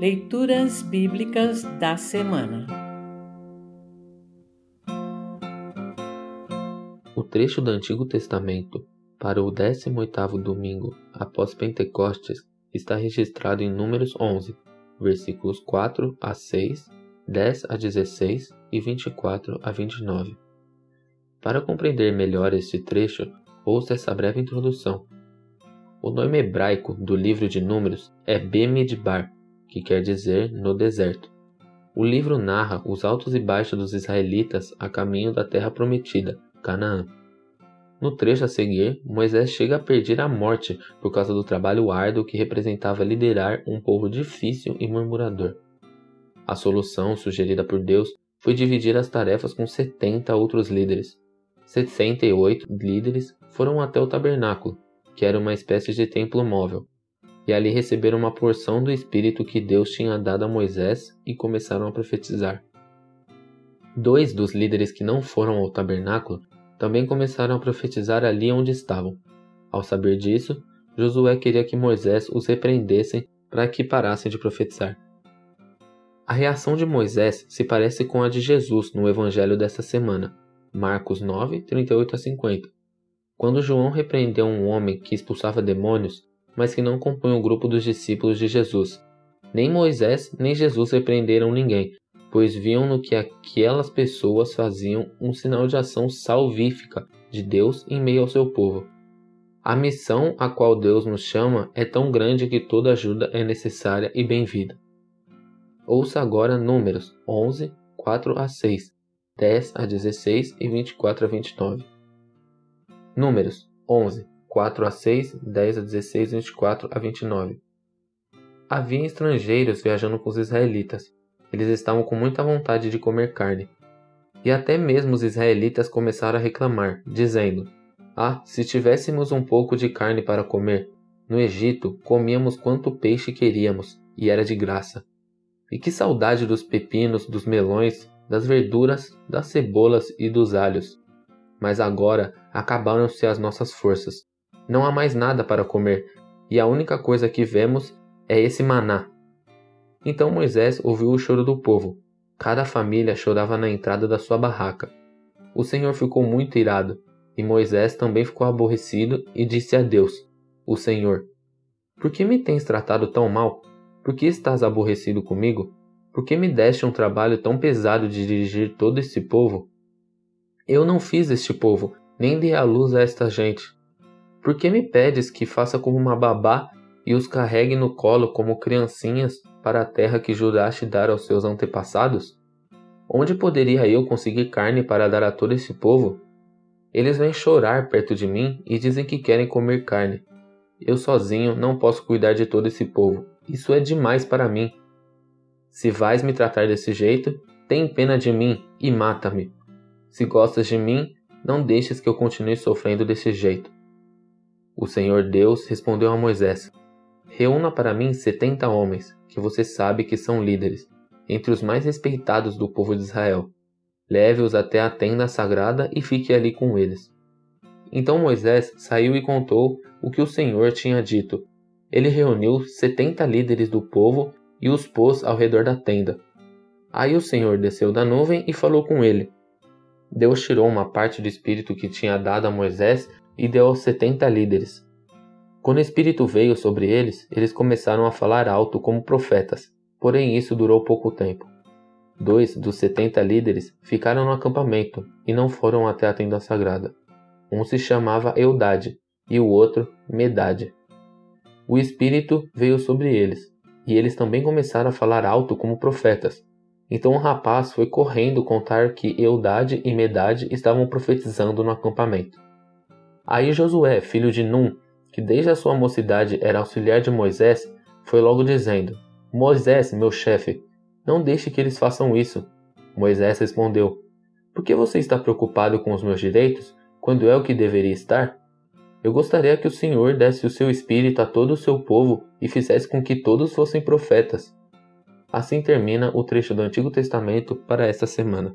Leituras Bíblicas da Semana O trecho do Antigo Testamento para o 18º domingo após Pentecostes está registrado em Números 11, versículos 4 a 6, 10 a 16 e 24 a 29. Para compreender melhor este trecho, ouça essa breve introdução. O nome hebraico do livro de Números é Bemidbar, que quer dizer no deserto. O livro narra os altos e baixos dos israelitas a caminho da terra prometida, Canaã. No trecho a seguir, Moisés chega a perder a morte por causa do trabalho árduo que representava liderar um povo difícil e murmurador. A solução sugerida por Deus foi dividir as tarefas com 70 outros líderes. 68 líderes foram até o tabernáculo, que era uma espécie de templo móvel, e ali receberam uma porção do Espírito que Deus tinha dado a Moisés e começaram a profetizar. Dois dos líderes que não foram ao tabernáculo também começaram a profetizar ali onde estavam. Ao saber disso, Josué queria que Moisés os repreendessem para que parassem de profetizar. A reação de Moisés se parece com a de Jesus no evangelho desta semana, Marcos 9, 38 a 50. Quando João repreendeu um homem que expulsava demônios, mas que não compunham o grupo dos discípulos de Jesus. Nem Moisés nem Jesus repreenderam ninguém, pois viam no que aquelas pessoas faziam um sinal de ação salvífica de Deus em meio ao seu povo. A missão a qual Deus nos chama é tão grande que toda ajuda é necessária e bem-vinda. Ouça agora Números 11, 4 a 6, 10 a 16 e 24 a 29. Números 11, 4 a 6, 10 a 16, 24 a 29. Havia estrangeiros viajando com os israelitas. Eles estavam com muita vontade de comer carne. E até mesmo os israelitas começaram a reclamar, dizendo: Ah, se tivéssemos um pouco de carne para comer, no Egito comíamos quanto peixe queríamos, e era de graça. E que saudade dos pepinos, dos melões, das verduras, das cebolas e dos alhos. Mas agora acabaram-se as nossas forças. Não há mais nada para comer, e a única coisa que vemos é esse maná. Então Moisés ouviu o choro do povo. Cada família chorava na entrada da sua barraca. O Senhor ficou muito irado, e Moisés também ficou aborrecido e disse a Deus, o Senhor: Por que me tens tratado tão mal? Por que estás aborrecido comigo? Por que me deste um trabalho tão pesado de dirigir todo esse povo? Eu não fiz este povo, nem dei a luz a esta gente. Por que me pedes que faça como uma babá e os carregue no colo como criancinhas para a terra que juraste dar aos seus antepassados? Onde poderia eu conseguir carne para dar a todo esse povo? Eles vêm chorar perto de mim e dizem que querem comer carne. Eu sozinho não posso cuidar de todo esse povo. Isso é demais para mim. Se vais me tratar desse jeito, tem pena de mim e mata-me. Se gostas de mim, não deixes que eu continue sofrendo desse jeito. O Senhor Deus respondeu a Moisés: Reúna para mim setenta homens, que você sabe que são líderes, entre os mais respeitados do povo de Israel. Leve-os até a tenda sagrada e fique ali com eles. Então Moisés saiu e contou o que o Senhor tinha dito. Ele reuniu setenta líderes do povo e os pôs ao redor da tenda. Aí o Senhor desceu da nuvem e falou com ele. Deus tirou uma parte do espírito que tinha dado a Moisés e deu aos setenta líderes. Quando o Espírito veio sobre eles, eles começaram a falar alto como profetas, porém isso durou pouco tempo. Dois dos setenta líderes ficaram no acampamento e não foram até a tenda sagrada. Um se chamava Eudade e o outro Medade. O Espírito veio sobre eles, e eles também começaram a falar alto como profetas. Então o rapaz foi correndo contar que Eudade e Medade estavam profetizando no acampamento. Aí Josué, filho de Num, que desde a sua mocidade era auxiliar de Moisés, foi logo dizendo: Moisés, meu chefe, não deixe que eles façam isso. Moisés respondeu: Por que você está preocupado com os meus direitos, quando é o que deveria estar? Eu gostaria que o Senhor desse o seu espírito a todo o seu povo e fizesse com que todos fossem profetas. Assim termina o trecho do Antigo Testamento para esta semana.